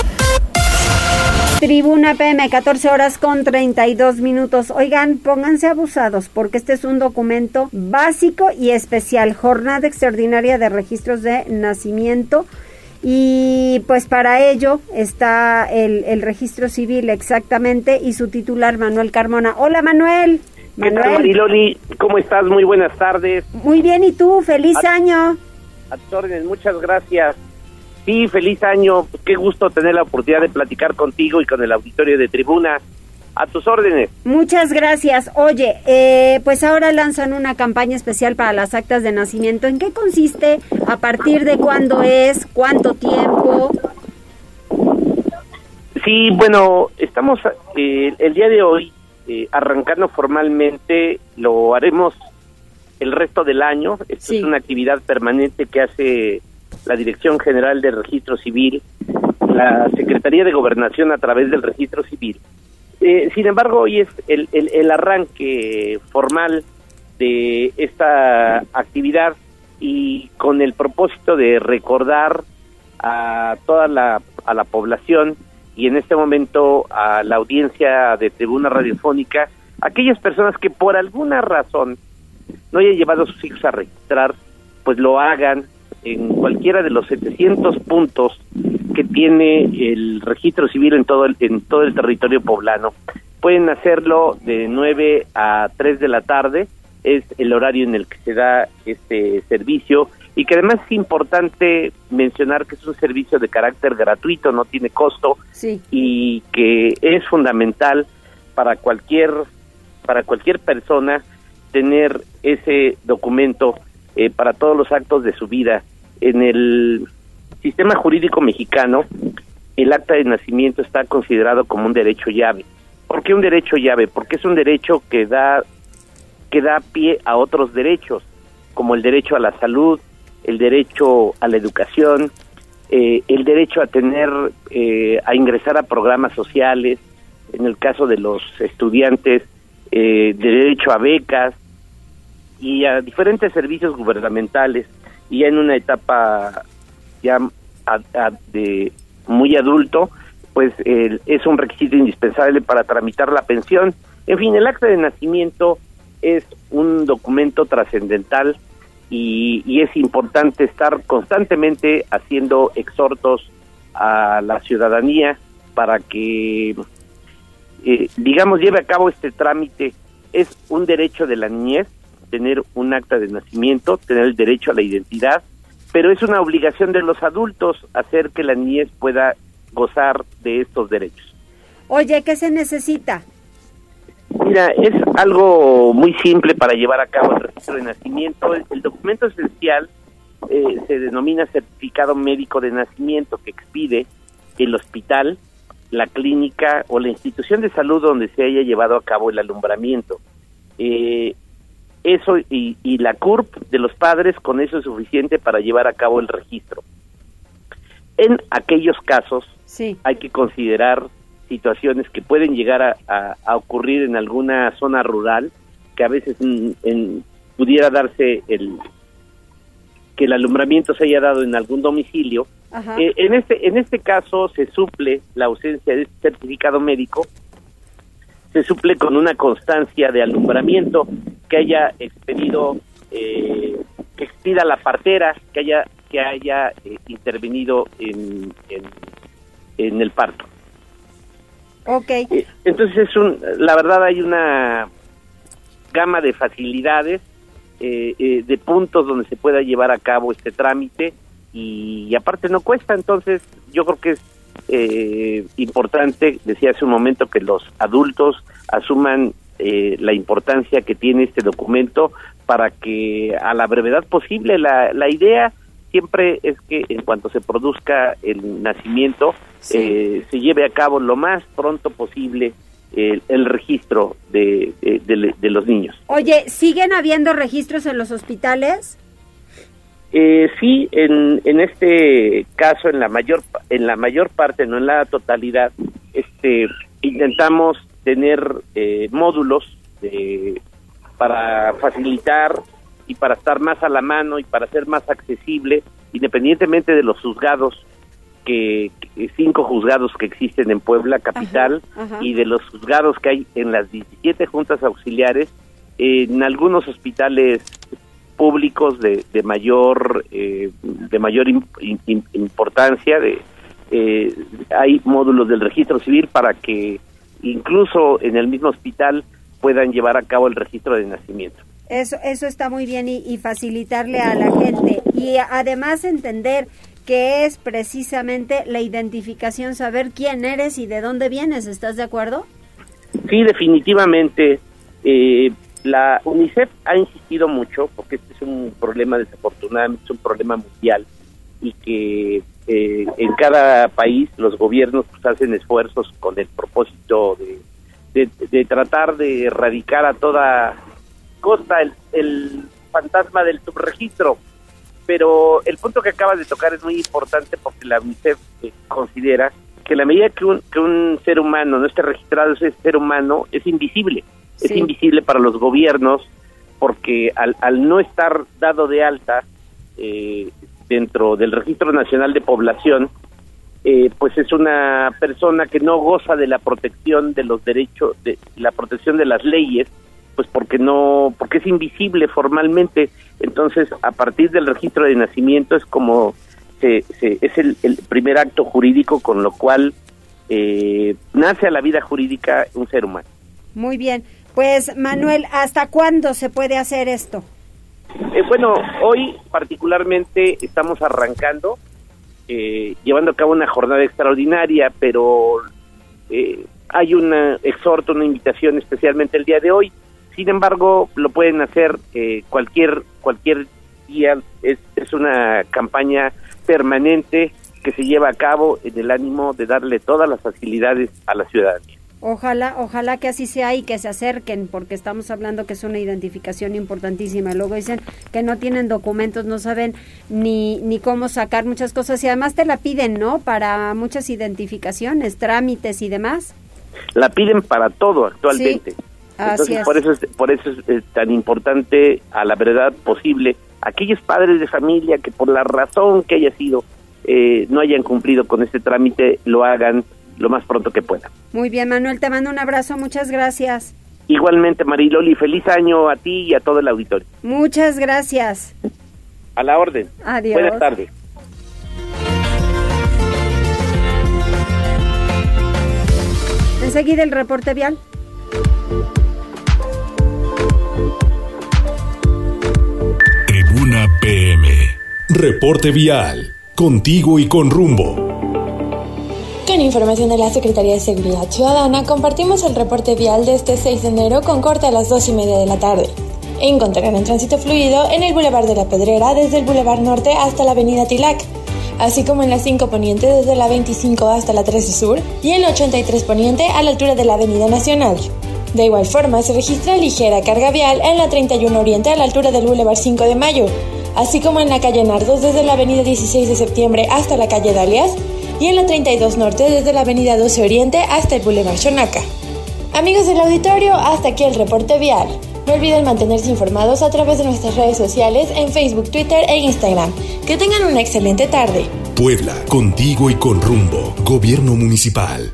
Tribuna PM, 14 horas con 32 minutos. Oigan, pónganse abusados porque este es un documento básico y especial. Jornada extraordinaria de registros de nacimiento. Y pues para ello está el, el registro civil exactamente y su titular Manuel Carmona. Hola Manuel. ¿Qué tal, Manuel. Mariloli? ¿Cómo estás? Muy buenas tardes. Muy bien, ¿y tú? Feliz A- año. A tus órdenes, muchas gracias. Sí, feliz año. Qué gusto tener la oportunidad de platicar contigo y con el auditorio de tribuna. A tus órdenes. Muchas gracias. Oye, eh, pues ahora lanzan una campaña especial para las actas de nacimiento. ¿En qué consiste? ¿A partir de cuándo es? ¿Cuánto tiempo? Sí, bueno, estamos eh, el día de hoy eh, arrancando formalmente, lo haremos el resto del año. Esto es una actividad permanente que hace la Dirección General de Registro Civil, la Secretaría de Gobernación a través del Registro Civil. Eh, sin embargo, hoy es el, el, el arranque formal de esta actividad y con el propósito de recordar a toda la, a la población y en este momento a la audiencia de tribuna radiofónica, aquellas personas que por alguna razón no hayan llevado a sus hijos a registrar, pues lo hagan en cualquiera de los 700 puntos que tiene el registro civil en todo el, en todo el territorio poblano. Pueden hacerlo de 9 a 3 de la tarde, es el horario en el que se da este servicio y que además es importante mencionar que es un servicio de carácter gratuito, no tiene costo y que es fundamental para cualquier para cualquier persona tener ese documento eh, para todos los actos de su vida. En el sistema jurídico mexicano, el acta de nacimiento está considerado como un derecho llave. ¿Por qué un derecho llave? Porque es un derecho que da que da pie a otros derechos, como el derecho a la salud, el derecho a la educación, eh, el derecho a tener, eh, a ingresar a programas sociales, en el caso de los estudiantes, eh, derecho a becas y a diferentes servicios gubernamentales, y ya en una etapa ya de muy adulto, pues es un requisito indispensable para tramitar la pensión. En fin, el acta de nacimiento es un documento trascendental y, es importante estar constantemente haciendo exhortos a la ciudadanía para que, eh, digamos, lleve a cabo este trámite. Es un derecho de la niñez tener un acta de nacimiento, tener el derecho a la identidad, pero es una obligación de los adultos hacer que la niñez pueda gozar de estos derechos. Oye, ¿qué se necesita? Mira, es algo muy simple para llevar a cabo el registro de nacimiento. El, documento esencial eh, se denomina certificado médico de nacimiento que expide el hospital, la clínica o la institución de salud donde se haya llevado a cabo el alumbramiento. Eh, eso y, y, la CURP de los padres, con eso es suficiente para llevar a cabo el registro. En aquellos casos sí. hay que considerar situaciones que pueden llegar a, ocurrir en alguna zona rural, que a veces en, pudiera darse el que el alumbramiento se haya dado en algún domicilio. Eh, en este en este caso se suple la ausencia de este certificado médico, se suple con una constancia de alumbramiento que haya expedido, eh, que expida la partera, que haya que haya eh, intervenido en, en el parto. Okay. Eh, entonces, es un, la verdad hay una gama de facilidades, eh, eh, de puntos donde se pueda llevar a cabo este trámite y, aparte no cuesta, entonces yo creo que es importante, decía hace un momento, que los adultos asuman la importancia que tiene este documento para que a la brevedad posible la, la idea siempre es que en cuanto se produzca el nacimiento, eh, se lleve a cabo lo más pronto posible el, registro de, de, los niños. Oye, ¿siguen habiendo registros en los hospitales? Eh, sí, en, en este caso, en la mayor en la mayor parte, no en la totalidad, este intentamos tener eh, módulos para facilitar y para estar más a la mano y para ser más accesible, independientemente de los juzgados, que, cinco juzgados que existen en Puebla capital y de los juzgados que hay en las 17 juntas auxiliares, en algunos hospitales públicos de, de mayor eh, de mayor importancia de eh, hay módulos del registro civil para que incluso en el mismo hospital puedan llevar a cabo el registro de nacimiento. Eso, eso está muy bien y, facilitarle a la gente. Y además entender que es precisamente la identificación, saber quién eres y de dónde vienes. ¿Estás de acuerdo? Sí, definitivamente. Eh, la UNICEF ha insistido mucho, porque este es un problema desafortunadamente, es un problema mundial, y que eh, en cada país los gobiernos pues, hacen esfuerzos con el propósito de, de tratar de erradicar a toda costa el, fantasma del subregistro. Pero el punto que acabas de tocar es muy importante porque la UNICEF eh, considera que la medida que un, que un ser humano no esté registrado, ese ser humano es invisible. Es invisible para los gobiernos porque al, al no estar dado de alta, eh, dentro del Registro Nacional de Población, eh, pues es una persona que no goza de la protección de los derechos, de la protección de las leyes, pues porque no, porque es invisible formalmente. Entonces, a partir del registro de nacimiento es como se, es el, primer acto jurídico con lo cual eh, nace a la vida jurídica un ser humano. Muy bien, pues Manuel, ¿hasta cuándo se puede hacer esto? Eh, bueno, hoy particularmente estamos arrancando eh, llevando a cabo una jornada extraordinaria, pero eh, hay un exhorto, una invitación especialmente el día de hoy. Sin embargo, lo pueden hacer eh, cualquier cualquier día. Es, es una campaña permanente que se lleva a cabo en el ánimo de darle todas las facilidades a la ciudadanía. Ojalá, ojalá que así sea y que se acerquen, porque estamos hablando que es una identificación importantísima. Luego dicen que no tienen documentos, no saben ni, ni cómo sacar muchas cosas y además te la piden, ¿no? Para muchas identificaciones, trámites y demás. La piden para todo actualmente. Entonces, por eso es, por eso es tan importante a la verdad posible aquellos padres de familia que por la razón que haya sido eh, no hayan cumplido con este trámite lo hagan lo más pronto que pueda. Muy bien, Manuel, te mando un abrazo, muchas gracias. Igualmente, Mariloli, feliz año a ti y a todo el auditorio. Muchas gracias. A la orden. Adiós. Buenas tardes. Enseguida el reporte vial. Tribuna PM. Reporte vial. Contigo y con rumbo. Con información de la Secretaría de Seguridad Ciudadana, compartimos el reporte vial de este 6 de enero con corte a las 2 y media de la tarde. Encontrarán tránsito fluido en el Boulevard de la Pedrera desde el Boulevard Norte hasta la Avenida Tilac, así como en la 5 Poniente desde la 25 hasta la 13 Sur y en la 83 Poniente a la altura de la Avenida Nacional. De igual forma, se registra ligera carga vial en la 31 Oriente a la altura del Boulevard 5 de Mayo, así como en la calle Nardos desde la Avenida 16 de Septiembre hasta la calle Dalias y en la 32 Norte desde la Avenida 12 Oriente hasta el Boulevard Xonaca. Amigos del auditorio, hasta aquí el reporte vial. No olviden mantenerse informados a través de nuestras redes sociales en Facebook, Twitter e Instagram. Que tengan una excelente tarde. Puebla, contigo y con rumbo. Gobierno Municipal.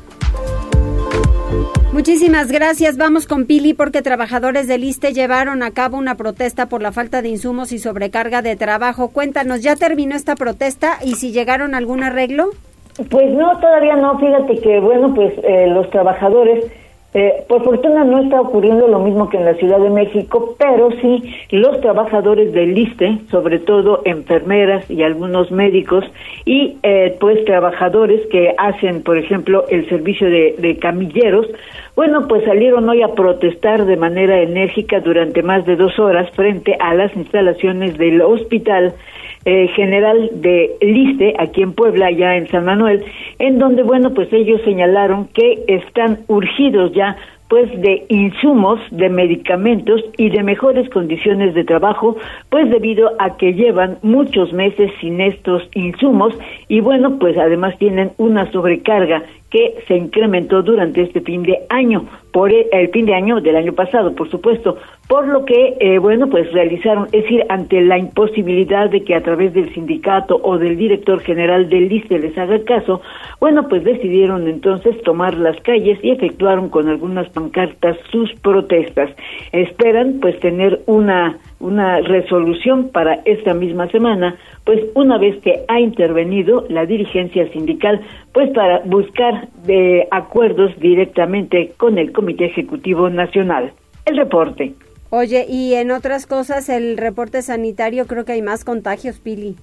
Muchísimas gracias. Vamos con Pili porque trabajadores del ISTE llevaron a cabo una protesta por la falta de insumos y sobrecarga de trabajo. Cuéntanos, ¿ya terminó esta protesta y si llegaron a algún arreglo? Pues no, todavía no. Fíjate que, bueno, pues eh, los trabajadores, eh, por fortuna no está ocurriendo lo mismo que en la Ciudad de México, pero sí los trabajadores del ISTE, sobre todo enfermeras y algunos médicos, y eh, pues trabajadores que hacen, por ejemplo, el servicio de, de camilleros, bueno, pues salieron hoy a protestar de manera enérgica durante más de dos horas frente a las instalaciones del hospital eh, general de Liste, aquí en Puebla, ya en San Manuel, en donde, bueno, pues ellos señalaron que están urgidos ya pues de insumos, de medicamentos y de mejores condiciones de trabajo, pues debido a que llevan muchos meses sin estos insumos y bueno, pues además tienen una sobrecarga que se incrementó durante este fin de año, por el, fin de año del año pasado, por supuesto, por lo que, eh, bueno, pues realizaron, es decir, ante la imposibilidad de que a través del sindicato o del director general del ISTE les haga caso, bueno, pues decidieron entonces tomar las calles y efectuaron con algunas pancartas sus protestas. Esperan, pues, tener una una resolución para esta misma semana, pues una vez que ha intervenido la dirigencia sindical, pues para buscar de acuerdos directamente con el Comité Ejecutivo Nacional. El reporte. Oye, y en otras cosas, el reporte sanitario, creo que hay más contagios, Pili.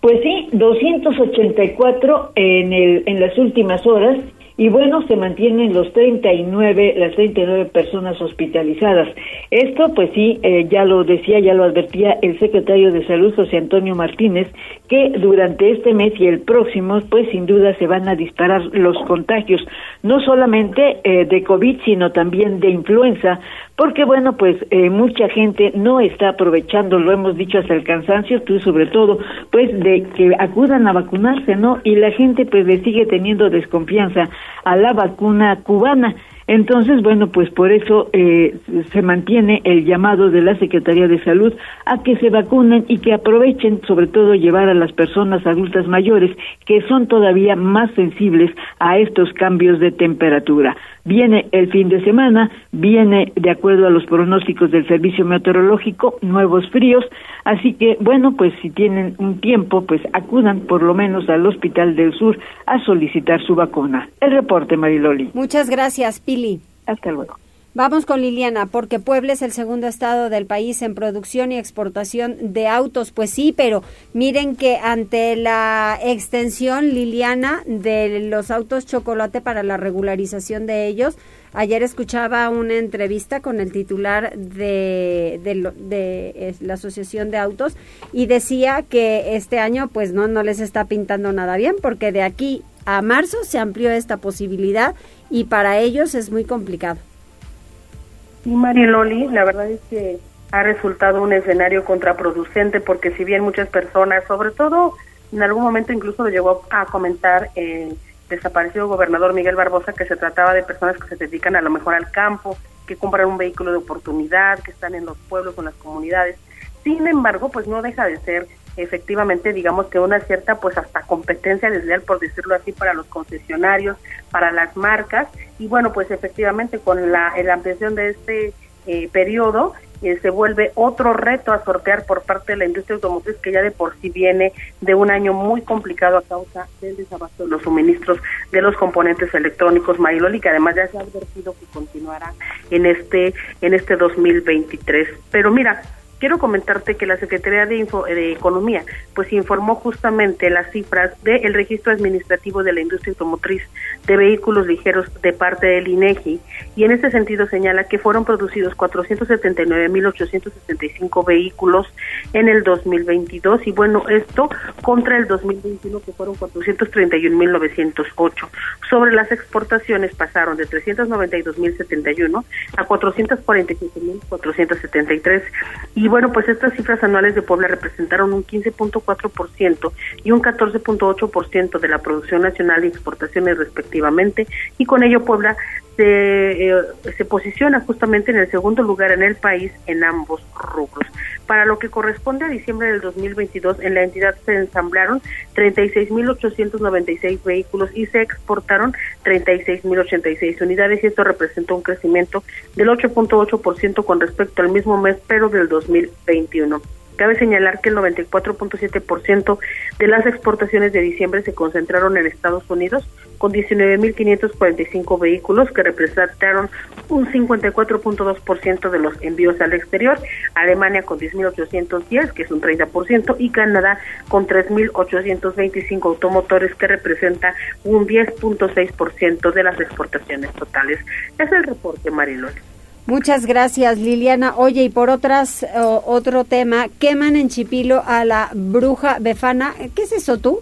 Pues sí, 284 en, el, en las últimas horas y bueno, se mantienen los 39, las 39 personas hospitalizadas. Esto, pues sí, eh, ya lo decía, ya lo advertía el secretario de Salud, José Antonio Martínez, que durante este mes y el próximo, pues sin duda se van a disparar los contagios, no solamente eh, de COVID, sino también de influenza, porque bueno, pues eh, mucha gente no está aprovechando, lo hemos dicho hasta el cansancio, tú sobre todo, pues de que acudan a vacunarse, ¿no? Y la gente pues le sigue teniendo desconfianza a la vacuna cubana. Entonces, bueno, pues por eso eh, se mantiene el llamado de la Secretaría de Salud a que se vacunen y que aprovechen, sobre todo, llevar a las personas adultas mayores que son todavía más sensibles a estos cambios de temperatura. Viene el fin de semana, viene de acuerdo a los pronósticos del Servicio Meteorológico, nuevos fríos, así que bueno, pues si tienen un tiempo, pues acudan por lo menos al Hospital del Sur a solicitar su vacuna. El reporte, Mariloli. Muchas gracias, Pili. Hasta luego. Vamos con Liliana, porque Puebla es el segundo estado del país en producción y exportación de autos. Pues sí, pero miren que ante la extensión, Liliana, de los autos chocolate para la regularización de ellos, ayer escuchaba una entrevista con el titular de, de, la Asociación de Autos y decía que este año pues no, no les está pintando nada bien, porque de aquí a marzo se amplió esta posibilidad y para ellos es muy complicado. Sí, Mariloli, la verdad es que ha resultado un escenario contraproducente porque si bien muchas personas, sobre todo en algún momento incluso lo llegó a comentar el desaparecido gobernador Miguel Barbosa que se trataba de personas que se dedican a lo mejor al campo, que compran un vehículo de oportunidad, que están en los pueblos en las comunidades. Sin embargo, pues no deja de ser efectivamente digamos que una cierta pues hasta competencia desleal por decirlo así para los concesionarios, para las marcas. Y bueno pues efectivamente con la, ampliación de este eh, periodo eh, se vuelve otro reto a sortear por parte de la industria automotriz que ya de por sí viene de un año muy complicado a causa del desabasto de los suministros de los componentes electrónicos Mariloli que además ya se ha advertido que continuará en este en este 2023 pero mira quiero comentarte que la Secretaría de, de Economía pues informó justamente las cifras del registro administrativo de la industria automotriz de vehículos ligeros de parte del INEGI y en este sentido señala que fueron producidos 479.865 vehículos en el 2022 y bueno, esto contra el 2021 que fueron 431.908. Sobre las exportaciones pasaron de 392.071 a 447.473 y y bueno, pues estas cifras anuales de Puebla representaron un 15.4% y un 14.8% de la producción nacional y exportaciones respectivamente, y con ello Puebla se, eh, se posiciona justamente en el segundo lugar en el país en ambos rubros. Para lo que corresponde a diciembre del 2022, en la entidad se ensamblaron 36.896 vehículos y se exportaron 36.086 unidades y esto representó un crecimiento del 8.8% con respecto al mismo mes, pero del 2021. Cabe señalar que el 94.7% de las exportaciones de diciembre se concentraron en Estados Unidos, con 19.545 vehículos que representaron un 54.2% de los envíos al exterior, Alemania con 10.810, que es un 30%, y Canadá con 3.825 automotores, que representa un 10.6% de las exportaciones totales. Es el reporte, Marilón. Muchas gracias, Liliana. Oye, y por otras, otro tema, queman en Chipilo a la bruja befana. ¿Qué es eso tú?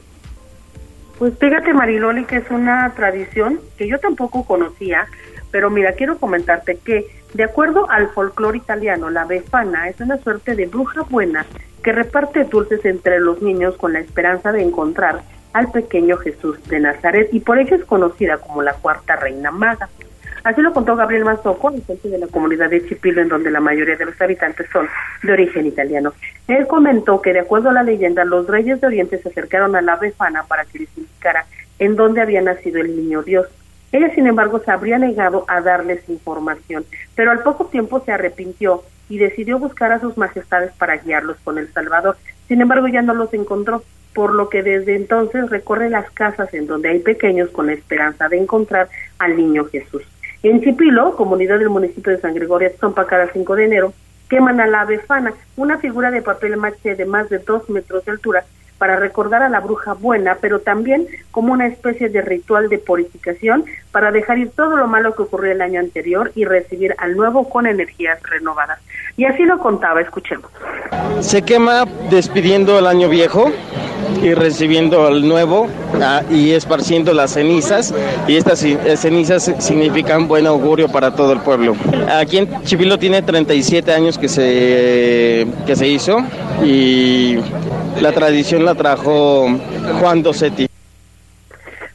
Pues fíjate, Mariloli, que es una tradición que yo tampoco conocía, pero mira, quiero comentarte que, de acuerdo al folclore italiano, la befana es una suerte de bruja buena que reparte dulces entre los niños con la esperanza de encontrar al pequeño Jesús de Nazaret y por ello es conocida como la cuarta reina maga. Así lo contó Gabriel Mazoco, jefe de la comunidad de Chipilo, en donde la mayoría de los habitantes son de origen italiano. Él comentó que, de acuerdo a la leyenda, los reyes de Oriente se acercaron a la befana para que les indicara en dónde había nacido el niño Dios. Ella, sin embargo, se habría negado a darles información, pero al poco tiempo se arrepintió y decidió buscar a sus majestades para guiarlos con el Salvador. Sin embargo, ya no los encontró, por lo que desde entonces recorre las casas en donde hay pequeños con la esperanza de encontrar al niño Jesús. En Chipilo, comunidad del municipio de San Gregorio Zompa, cada 5 de enero, queman a la befana, una figura de papel maché de más de dos metros de altura, para recordar a la bruja buena, pero también como una especie de ritual de purificación para dejar ir todo lo malo que ocurrió el año anterior y recibir al nuevo con energías renovadas. Y así lo contaba, escuchemos. Se quema despidiendo el año viejo y recibiendo el nuevo ah, y esparciendo las cenizas y estas eh, cenizas significan buen augurio para todo el pueblo. Aquí en Chipilo tiene 37 años que se, que se hizo y la tradición la trajo Juan Dosetti.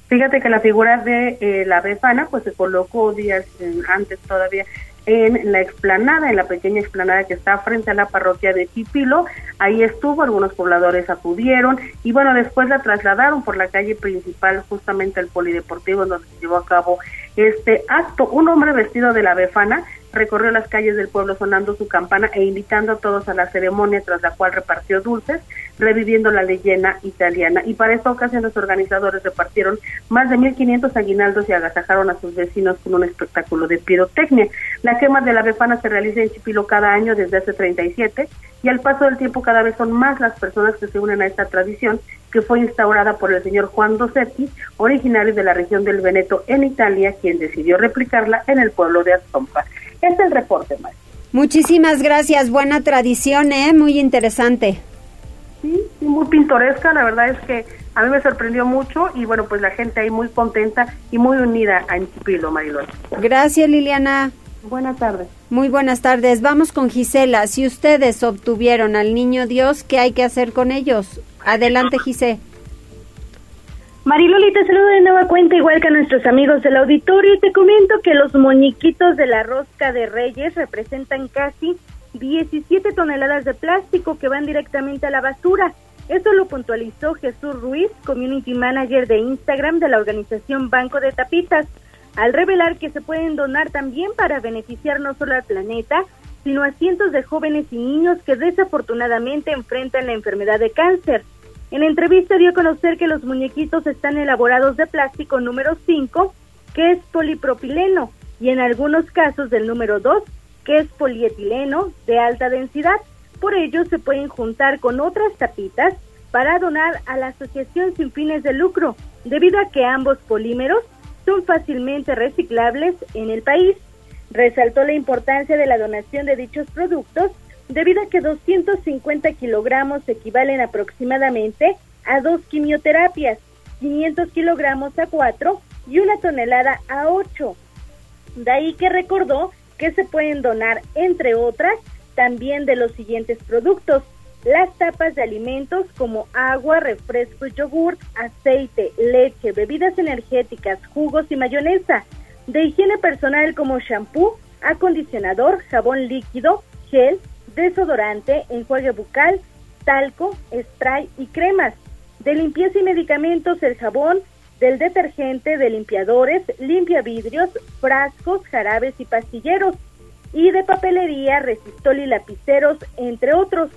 Fíjate que la figura de eh, la befana pues se colocó días antes todavía en la explanada, en la pequeña explanada que está frente a la parroquia de Chipilo. Ahí estuvo, algunos pobladores acudieron y bueno, después la trasladaron por la calle principal justamente al polideportivo donde se llevó a cabo este acto. Un hombre vestido de la befana recorrió las calles del pueblo sonando su campana e invitando a todos a la ceremonia tras la cual repartió dulces, reviviendo la leyenda italiana. Y para esta ocasión los organizadores repartieron más de 1.500 aguinaldos y agasajaron a sus vecinos con un espectáculo de pirotecnia. La quema de la befana se realiza en Chipilo cada año desde hace 37 y al paso del tiempo cada vez son más las personas que se unen a esta tradición que fue instaurada por el señor Juan Dosetti, originario de la región del Veneto en Italia, quien decidió replicarla en el pueblo de Azompa. Este es el reporte, María. Muchísimas gracias, buena tradición, ¿eh? muy interesante. Sí, sí, muy pintoresca, la verdad es que a mí me sorprendió mucho y bueno, pues la gente ahí muy contenta y muy unida a Chipilo, Marilón. Gracias, Liliana. Buenas tardes. Muy buenas tardes. Vamos con Gisela. Si ustedes obtuvieron al niño Dios, ¿qué hay que hacer con ellos? Adelante, Gisela. Mariloli, te saludo de nueva cuenta, igual que a nuestros amigos del auditorio, y te comento que los moñiquitos de la rosca de Reyes representan casi 17 toneladas de plástico que van directamente a la basura. Eso lo puntualizó Jesús Ruiz, community manager de Instagram de la organización Banco de Tapitas, al revelar que se pueden donar también para beneficiar no solo al planeta, sino a cientos de jóvenes y niños que desafortunadamente enfrentan la enfermedad de cáncer. En entrevista dio a conocer que los muñequitos están elaborados de plástico número 5, que es polipropileno, y en algunos casos del número 2, que es polietileno de alta densidad. Por ello se pueden juntar con otras tapitas para donar a la asociación sin fines de lucro, debido a que ambos polímeros son fácilmente reciclables en el país. Resaltó la importancia de la donación de dichos productos debido a que 250 kilogramos equivalen aproximadamente a dos quimioterapias, 500 kilogramos a cuatro y una tonelada a ocho. De ahí que recordó que se pueden donar, entre otras, también de los siguientes productos. Las tapas de alimentos como agua, refrescos, yogur, aceite, leche, bebidas energéticas, jugos y mayonesa. De higiene personal como shampoo, acondicionador, jabón líquido, gel, desodorante, enjuague bucal, talco, spray y cremas. De limpieza y medicamentos, el jabón, del detergente, de limpiadores, limpia vidrios, frascos, jarabes y pastilleros. Y de papelería, resistol y lapiceros, entre otros.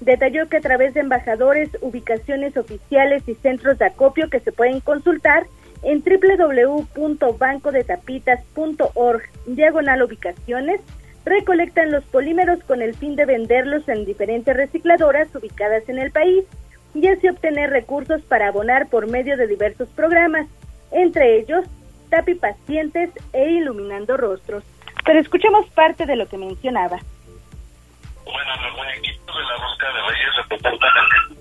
Detalló que a través de embajadores, ubicaciones oficiales y centros de acopio que se pueden consultar en www.bancodetapitas.org, diagonal ubicaciones, recolectan los polímeros con el fin de venderlos en diferentes recicladoras ubicadas en el país y así obtener recursos para abonar por medio de diversos programas, entre ellos Tapi Pacientes e Iluminando Rostros. Pero escuchemos parte de lo que mencionaba. Bueno, los muñequitos de la rosca de Reyes representan el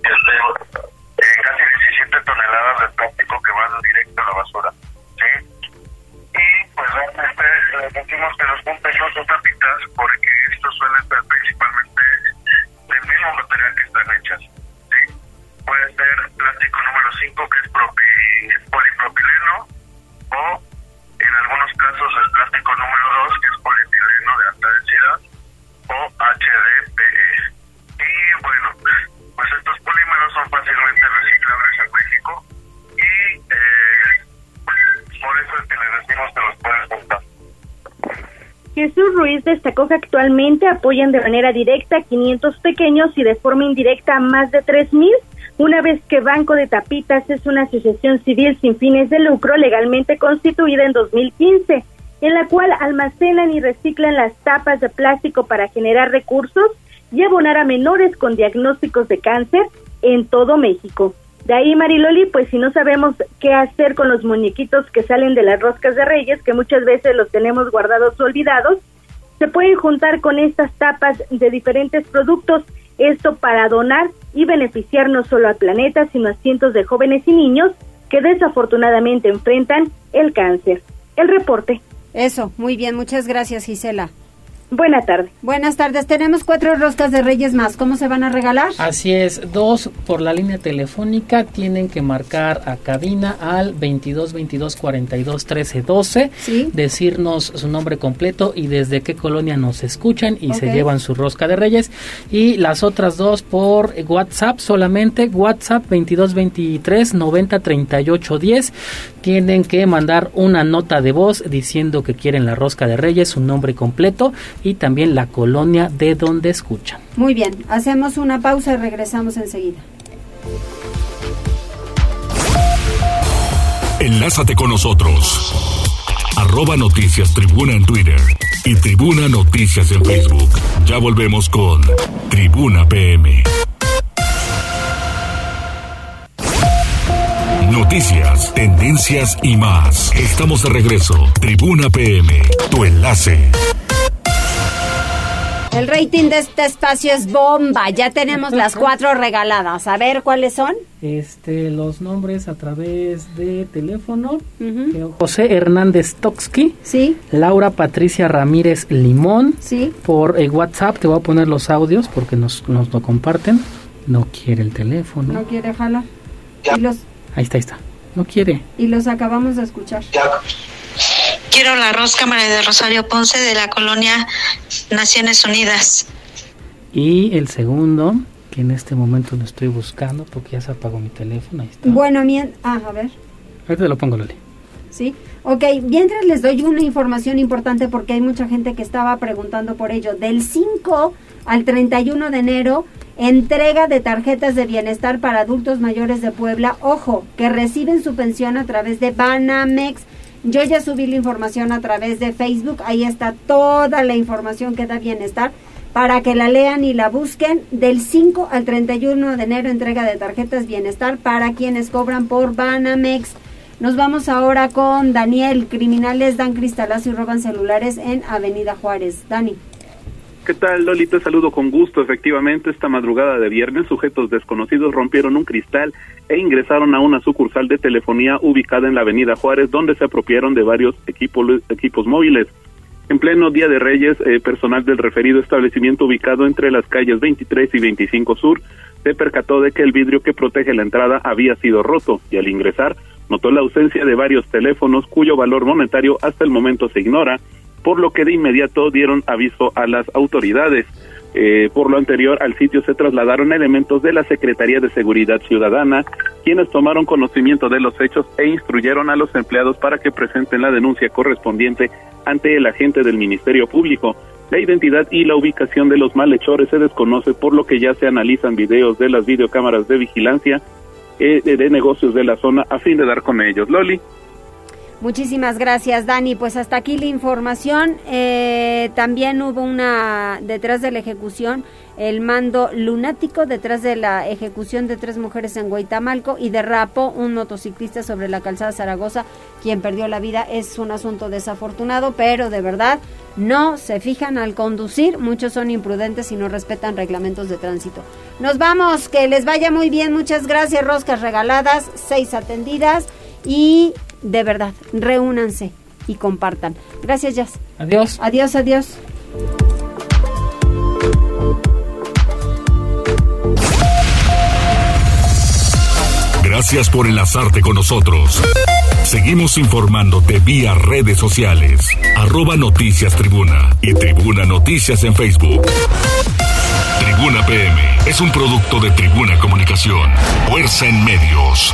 casi 17 toneladas de plástico que van directo a la basura. Y pues realmente les decimos que los junten son tapitas porque estos suelen ser principalmente del mismo material que están hechas. Puede ser plástico número 5 que es, propi, polipropileno o en algunos casos el plástico número 2 que es polietileno de alta densidad o HDPE. Y bueno, pues estos polímeros son fácilmente reciclables en México y eh, por eso es que les decimos que los pueden juntar. Jesús Ruiz destacó que actualmente apoyan de manera directa a 500 pequeños y de forma indirecta más de 3.000, una vez que Banco de Tapitas es una asociación civil sin fines de lucro legalmente constituida en 2015, en la cual almacenan y reciclan las tapas de plástico para generar recursos y abonar a menores con diagnósticos de cáncer en todo México. De ahí, Mariloli, pues si no sabemos qué hacer con los muñequitos que salen de las roscas de reyes, que muchas veces los tenemos guardados olvidados, se pueden juntar con estas tapas de diferentes productos, esto para donar y beneficiar no solo al planeta, sino a cientos de jóvenes y niños que desafortunadamente enfrentan el cáncer. El reporte. Eso, muy bien, muchas gracias Gisela. Buenas tardes. Buenas tardes. Tenemos cuatro roscas de Reyes más. ¿Cómo se van a regalar? Así es. Dos por la línea telefónica. Tienen que marcar a cabina al 22 22 42 13 12. Sí. Decirnos su nombre completo y desde qué colonia nos escuchan y se llevan su rosca de Reyes. Y las otras dos por WhatsApp solamente. WhatsApp 22 23 90 38 10. Tienen que mandar una nota de voz diciendo que quieren la rosca de Reyes, su nombre completo y también la colonia de donde escuchan. Muy bien, hacemos una pausa y regresamos enseguida. Enlázate con nosotros. Arroba Noticias Tribuna en Twitter y Tribuna Noticias en Facebook. Ya volvemos con Tribuna PM. Noticias, tendencias y más. Estamos de regreso. Tribuna PM, tu enlace. El rating de este espacio es bomba. Ya tenemos las cuatro regaladas. A ver cuáles son. Este, los nombres a través de teléfono. José Hernández Toxki. Sí. Laura Patricia Ramírez Limón. Sí. Por eh, WhatsApp te voy a poner los audios porque nos, nos lo comparten. No quiere el teléfono. No quiere jalar. Y los... Ahí está, ahí está. No quiere. Y los acabamos de escuchar. Quiero la rosca María de Rosario Ponce de la colonia Naciones Unidas. Y el segundo, que en este momento lo estoy buscando porque ya se apagó mi teléfono. Ahí está. Bueno, bien. Ah, a ver. Ahorita lo pongo, Loli. Sí. Ok, mientras les doy una información importante porque hay mucha gente que estaba preguntando por ello. Del 5 al 31 de enero, entrega de tarjetas de bienestar para adultos mayores de Puebla. Ojo, que reciben su pensión a través de Banamex. Yo ya subí la información a través de Facebook. Ahí está toda la información que da bienestar para que la lean y la busquen. Del 5 al 31 de enero, entrega de tarjetas bienestar para quienes cobran por Banamex. Nos vamos ahora con Daniel. Criminales dan cristalazo y roban celulares en Avenida Juárez. Dani. ¿Qué tal, Loli? Te saludo con gusto. Efectivamente, esta madrugada de viernes, sujetos desconocidos rompieron un cristal e ingresaron a una sucursal de telefonía ubicada en la Avenida Juárez, donde se apropiaron de varios equipos, móviles. En pleno Día de Reyes, eh, personal del referido establecimiento ubicado entre las calles 23 y 25 Sur se percató de que el vidrio que protege la entrada había sido roto y al ingresar notó la ausencia de varios teléfonos cuyo valor monetario hasta el momento se ignora, por lo que de inmediato dieron aviso a las autoridades. Eh, por lo anterior, al sitio se trasladaron elementos de la Secretaría de Seguridad Ciudadana, quienes tomaron conocimiento de los hechos e instruyeron a los empleados para que presenten la denuncia correspondiente ante el agente del Ministerio Público. La identidad y la ubicación de los malhechores se desconoce, por lo que ya se analizan videos de las videocámaras de vigilancia eh, de negocios de la zona a fin de dar con ellos. Loli. Muchísimas gracias, Dani. Pues hasta aquí la información. Eh, también hubo una, detrás de la ejecución, el mando lunático detrás de la ejecución de tres mujeres en Guaitamalco y derrapó un motociclista sobre la calzada Zaragoza, quien perdió la vida. Es un asunto desafortunado, pero de verdad no se fijan al conducir. Muchos son imprudentes y no respetan reglamentos de tránsito. Nos vamos, que les vaya muy bien. Muchas gracias, roscas regaladas, seis atendidas y de verdad, reúnanse y compartan. Gracias, Jazz. Adiós. Adiós, adiós. Gracias por enlazarte con nosotros. Seguimos informándote vía redes sociales. Arroba Noticias Tribuna y Tribuna Noticias en Facebook. Tribuna PM es un producto de Tribuna Comunicación. Fuerza en medios.